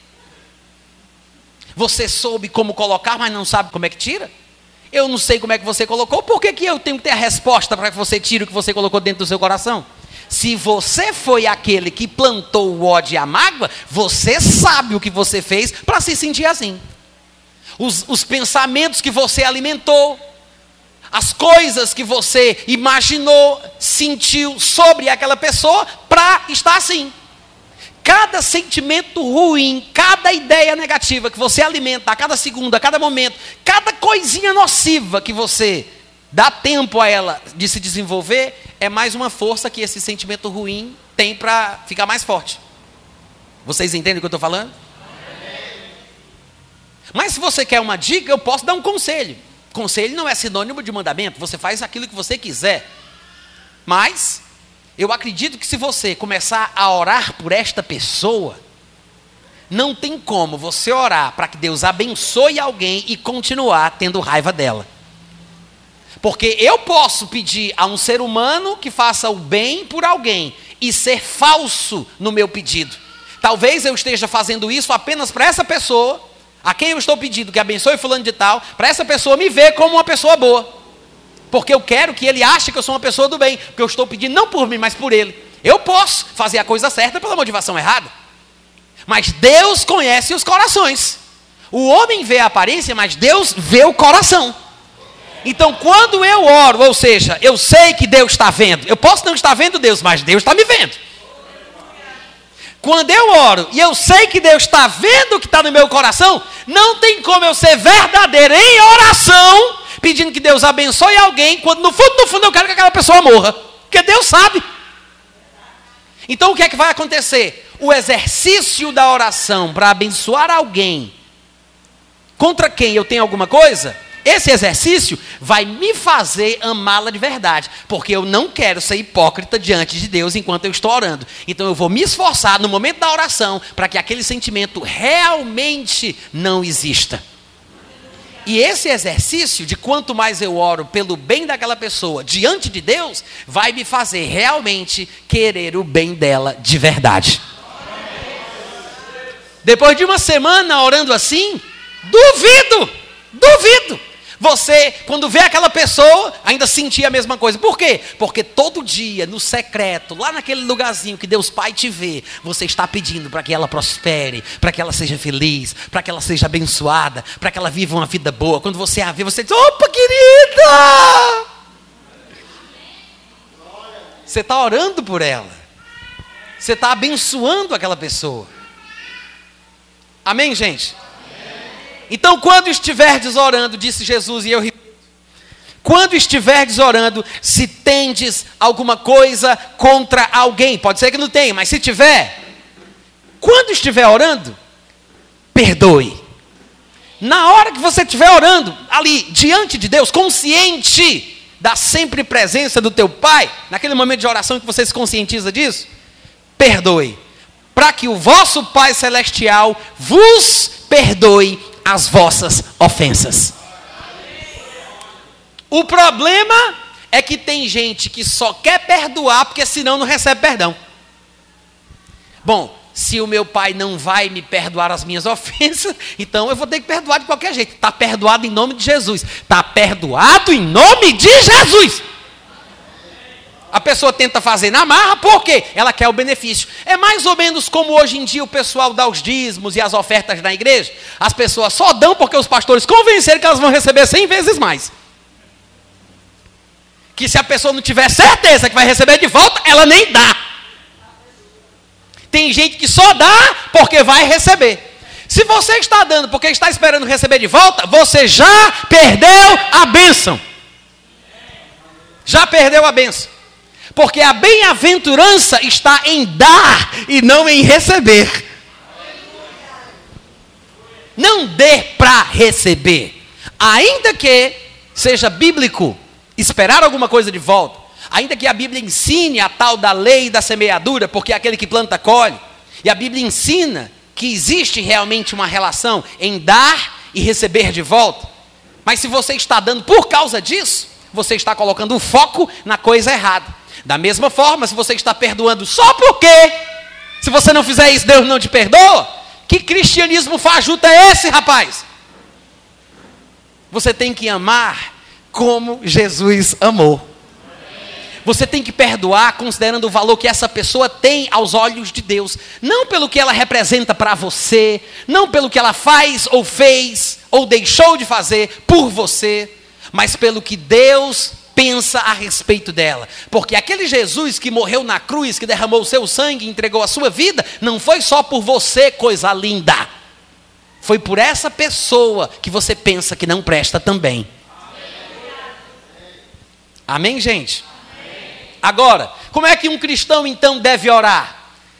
Você soube como colocar, mas não sabe como é que tira? Eu não sei como é que você colocou, por que, que eu tenho que ter a resposta para que você tire o que você colocou dentro do seu coração? Se você foi aquele que plantou o ódio e a mágoa, você sabe o que você fez para se sentir assim. Os, os pensamentos que você alimentou, as coisas que você imaginou, sentiu sobre aquela pessoa para estar assim. Cada sentimento ruim, cada ideia negativa que você alimenta a cada segundo, a cada momento, cada coisinha nociva que você dá tempo a ela de se desenvolver, é mais uma força que esse sentimento ruim tem para ficar mais forte. Vocês entendem o que eu estou falando? Mas se você quer uma dica, eu posso dar um conselho. Conselho não é sinônimo de mandamento, você faz aquilo que você quiser. Mas eu acredito que se você começar a orar por esta pessoa, não tem como você orar para que Deus abençoe alguém e continuar tendo raiva dela. Porque eu posso pedir a um ser humano que faça o bem por alguém e ser falso no meu pedido. Talvez eu esteja fazendo isso apenas para essa pessoa, a quem eu estou pedindo que abençoe fulano de tal, para essa pessoa me ver como uma pessoa boa. Porque eu quero que ele ache que eu sou uma pessoa do bem, porque eu estou pedindo não por mim, mas por ele. Eu posso fazer a coisa certa pela motivação errada. Mas Deus conhece os corações. O homem vê a aparência, mas Deus vê o coração. Então, quando eu oro, ou seja, eu sei que Deus está vendo, eu posso não estar vendo Deus, mas Deus está me vendo. Quando eu oro e eu sei que Deus está vendo o que está no meu coração, não tem como eu ser verdadeiro em oração, pedindo que Deus abençoe alguém, quando no fundo, no fundo eu quero que aquela pessoa morra. Porque Deus sabe. Então o que é que vai acontecer? O exercício da oração para abençoar alguém contra quem eu tenho alguma coisa, esse exercício vai me fazer amá-la de verdade, porque eu não quero ser hipócrita diante de Deus enquanto eu estou orando. Então eu vou me esforçar no momento da oração para que aquele sentimento realmente não exista. E esse exercício de quanto mais eu oro pelo bem daquela pessoa diante de Deus, vai me fazer realmente querer o bem dela de verdade. Depois de uma semana orando assim, duvido, duvido você, quando vê aquela pessoa, ainda sentia a mesma coisa. Por quê? Porque todo dia, no secreto, lá naquele lugarzinho que Deus Pai te vê, você está pedindo para que ela prospere, para que ela seja feliz, para que ela seja abençoada, para que ela viva uma vida boa. Quando você a vê, você diz: opa, querida! Você está orando por ela. Você está abençoando aquela pessoa. Amém, gente? Então, quando estiverdes orando, disse Jesus, e eu repito, quando estiverdes orando, se tendes alguma coisa contra alguém, pode ser que não tenha, mas se tiver, quando estiver orando, perdoe. Na hora que você estiver orando, ali, diante de Deus, consciente da sempre presença do teu Pai, naquele momento de oração que você se conscientiza disso, perdoe. Para que o vosso Pai Celestial vos perdoe as vossas ofensas. O problema é que tem gente que só quer perdoar porque senão não recebe perdão. Bom, se o meu pai não vai me perdoar as minhas [laughs] ofensas, então eu vou ter que perdoar de qualquer jeito. Está perdoado em nome de Jesus. Está perdoado em nome de Jesus. A pessoa tenta fazer na marra, por quê? Ela quer o benefício. É mais ou menos como hoje em dia o pessoal dá os dízimos e as ofertas na igreja. As pessoas só dão porque os pastores convenceram que elas vão receber cem vezes mais. Que se a pessoa não tiver certeza que vai receber de volta, ela nem dá. Tem gente que só dá porque vai receber. Se você está dando porque está esperando receber de volta, você já perdeu a bênção. Já perdeu a bênção. Porque a bem-aventurança está em dar e não em receber. Não dê para receber. Ainda que seja bíblico esperar alguma coisa de volta, ainda que a Bíblia ensine a tal da lei da semeadura, porque é aquele que planta colhe, e a Bíblia ensina que existe realmente uma relação em dar e receber de volta. Mas se você está dando por causa disso, você está colocando o foco na coisa errada. Da mesma forma, se você está perdoando só porque, se você não fizer isso, Deus não te perdoa, que cristianismo fajuto é esse, rapaz? Você tem que amar como Jesus amou. Você tem que perdoar considerando o valor que essa pessoa tem aos olhos de Deus, não pelo que ela representa para você, não pelo que ela faz ou fez ou deixou de fazer por você, mas pelo que Deus pensa a respeito dela. Porque aquele Jesus que morreu na cruz, que derramou o seu sangue entregou a sua vida, não foi só por você, coisa linda. Foi por essa pessoa que você pensa que não presta também. Amém, gente? Agora, como é que um cristão então deve orar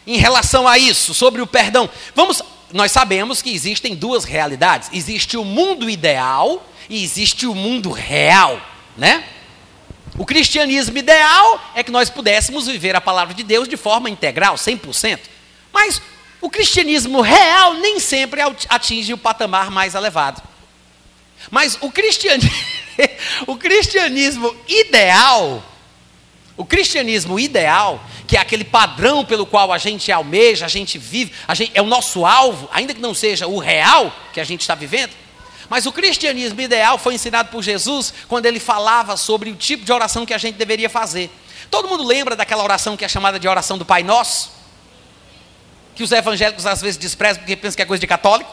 em relação a isso, sobre o perdão? Vamos, nós sabemos que existem duas realidades. Existe o mundo ideal e existe o mundo real, né? O cristianismo ideal é que nós pudéssemos viver a palavra de Deus de forma integral, 100%. Mas o cristianismo real nem sempre atinge o patamar mais elevado. Mas o cristianismo, [laughs] o cristianismo ideal, o cristianismo ideal, que é aquele padrão pelo qual a gente almeja, a gente vive, a gente, é o nosso alvo, ainda que não seja o real que a gente está vivendo, mas o cristianismo ideal foi ensinado por Jesus quando ele falava sobre o tipo de oração que a gente deveria fazer. Todo mundo lembra daquela oração que é chamada de oração do Pai Nosso? Que os evangélicos às vezes desprezam porque pensam que é coisa de católico?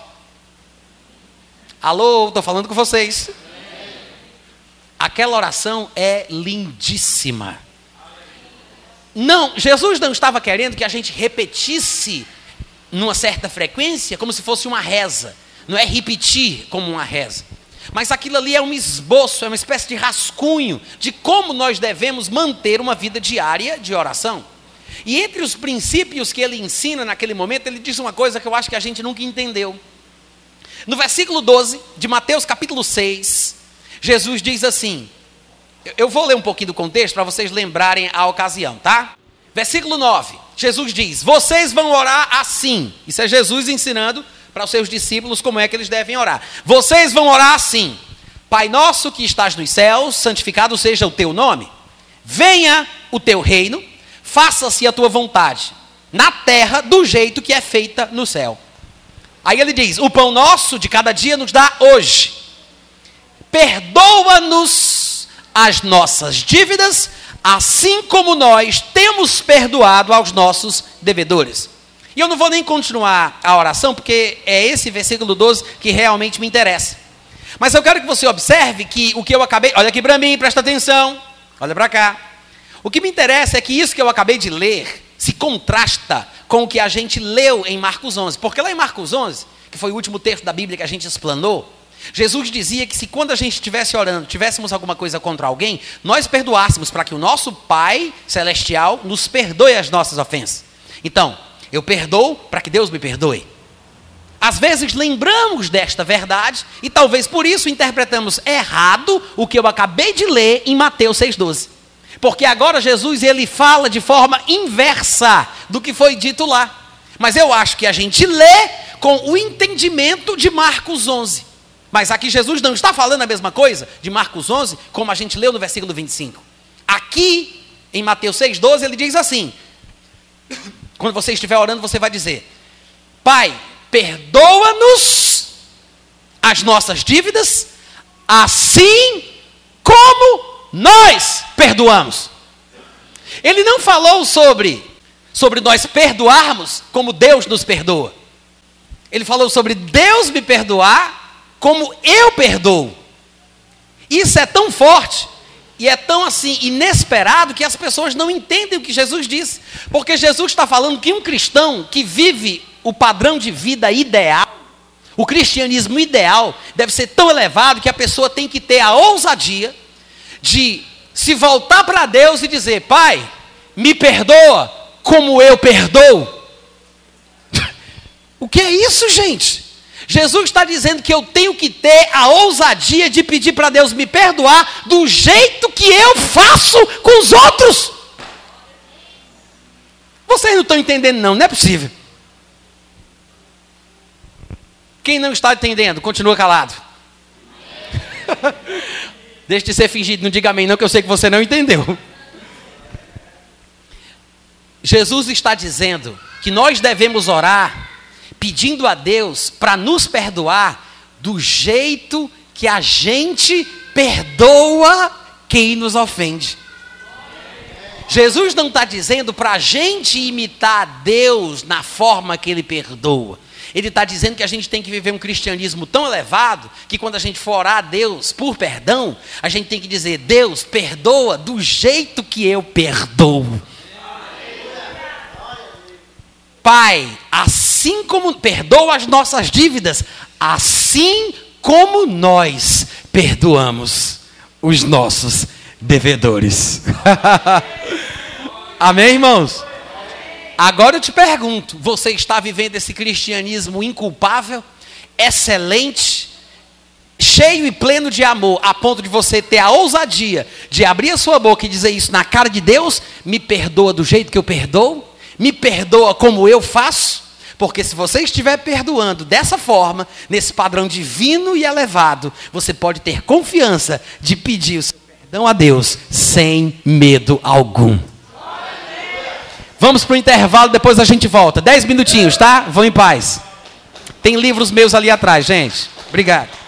Alô, estou falando com vocês. Aquela oração é lindíssima. Não, Jesus não estava querendo que a gente repetisse numa certa frequência, como se fosse uma reza. Não é repetir como uma reza. Mas aquilo ali é um esboço, é uma espécie de rascunho de como nós devemos manter uma vida diária de oração. E entre os princípios que ele ensina naquele momento, ele diz uma coisa que eu acho que a gente nunca entendeu. No versículo 12 de Mateus capítulo 6, Jesus diz assim: eu vou ler um pouquinho do contexto para vocês lembrarem a ocasião, tá? Versículo 9: Jesus diz: Vocês vão orar assim. Isso é Jesus ensinando para os seus discípulos como é que eles devem orar. Vocês vão orar assim: Pai nosso que estás nos céus, santificado seja o teu nome. Venha o teu reino, faça-se a tua vontade, na terra do jeito que é feita no céu. Aí ele diz: O pão nosso de cada dia nos dá hoje. Perdoa-nos as nossas dívidas, assim como nós temos perdoado aos nossos devedores. E eu não vou nem continuar a oração, porque é esse versículo 12 que realmente me interessa. Mas eu quero que você observe que o que eu acabei. Olha aqui para mim, presta atenção. Olha para cá. O que me interessa é que isso que eu acabei de ler se contrasta com o que a gente leu em Marcos 11. Porque lá em Marcos 11, que foi o último texto da Bíblia que a gente explanou, Jesus dizia que se quando a gente estivesse orando, tivéssemos alguma coisa contra alguém, nós perdoássemos para que o nosso Pai celestial nos perdoe as nossas ofensas. Então, eu perdoo para que Deus me perdoe. Às vezes lembramos desta verdade e talvez por isso interpretamos errado o que eu acabei de ler em Mateus 6,12. Porque agora Jesus ele fala de forma inversa do que foi dito lá. Mas eu acho que a gente lê com o entendimento de Marcos 11. Mas aqui Jesus não está falando a mesma coisa de Marcos 11, como a gente leu no versículo 25. Aqui, em Mateus 6,12, ele diz assim: Quando você estiver orando, você vai dizer: Pai, perdoa-nos as nossas dívidas, assim como nós perdoamos. Ele não falou sobre sobre nós perdoarmos como Deus nos perdoa. Ele falou sobre Deus me perdoar como eu perdoo. Isso é tão forte e é tão assim inesperado que as pessoas não entendem o que Jesus disse. Porque Jesus está falando que um cristão que vive o padrão de vida ideal, o cristianismo ideal, deve ser tão elevado que a pessoa tem que ter a ousadia de se voltar para Deus e dizer: Pai, me perdoa como eu perdoo. [laughs] o que é isso, gente? Jesus está dizendo que eu tenho que ter a ousadia de pedir para Deus me perdoar do jeito que eu faço com os outros. Vocês não estão entendendo, não, não é possível. Quem não está entendendo, continua calado. [laughs] Deixe de ser fingido, não diga amém, não, que eu sei que você não entendeu. Jesus está dizendo que nós devemos orar pedindo a Deus para nos perdoar do jeito que a gente perdoa quem nos ofende. Jesus não está dizendo para a gente imitar Deus na forma que Ele perdoa. Ele está dizendo que a gente tem que viver um cristianismo tão elevado que quando a gente for orar a Deus por perdão, a gente tem que dizer: Deus, perdoa do jeito que eu perdoo. Pai, assim como perdoa as nossas dívidas, assim como nós perdoamos os nossos devedores. [laughs] Amém, irmãos? Agora eu te pergunto: você está vivendo esse cristianismo inculpável, excelente, cheio e pleno de amor, a ponto de você ter a ousadia de abrir a sua boca e dizer isso na cara de Deus? Me perdoa do jeito que eu perdoo? Me perdoa como eu faço? Porque se você estiver perdoando dessa forma, nesse padrão divino e elevado, você pode ter confiança de pedir o seu perdão a Deus sem medo algum. Vamos para o intervalo, depois a gente volta. Dez minutinhos, tá? Vão em paz. Tem livros meus ali atrás, gente. Obrigado.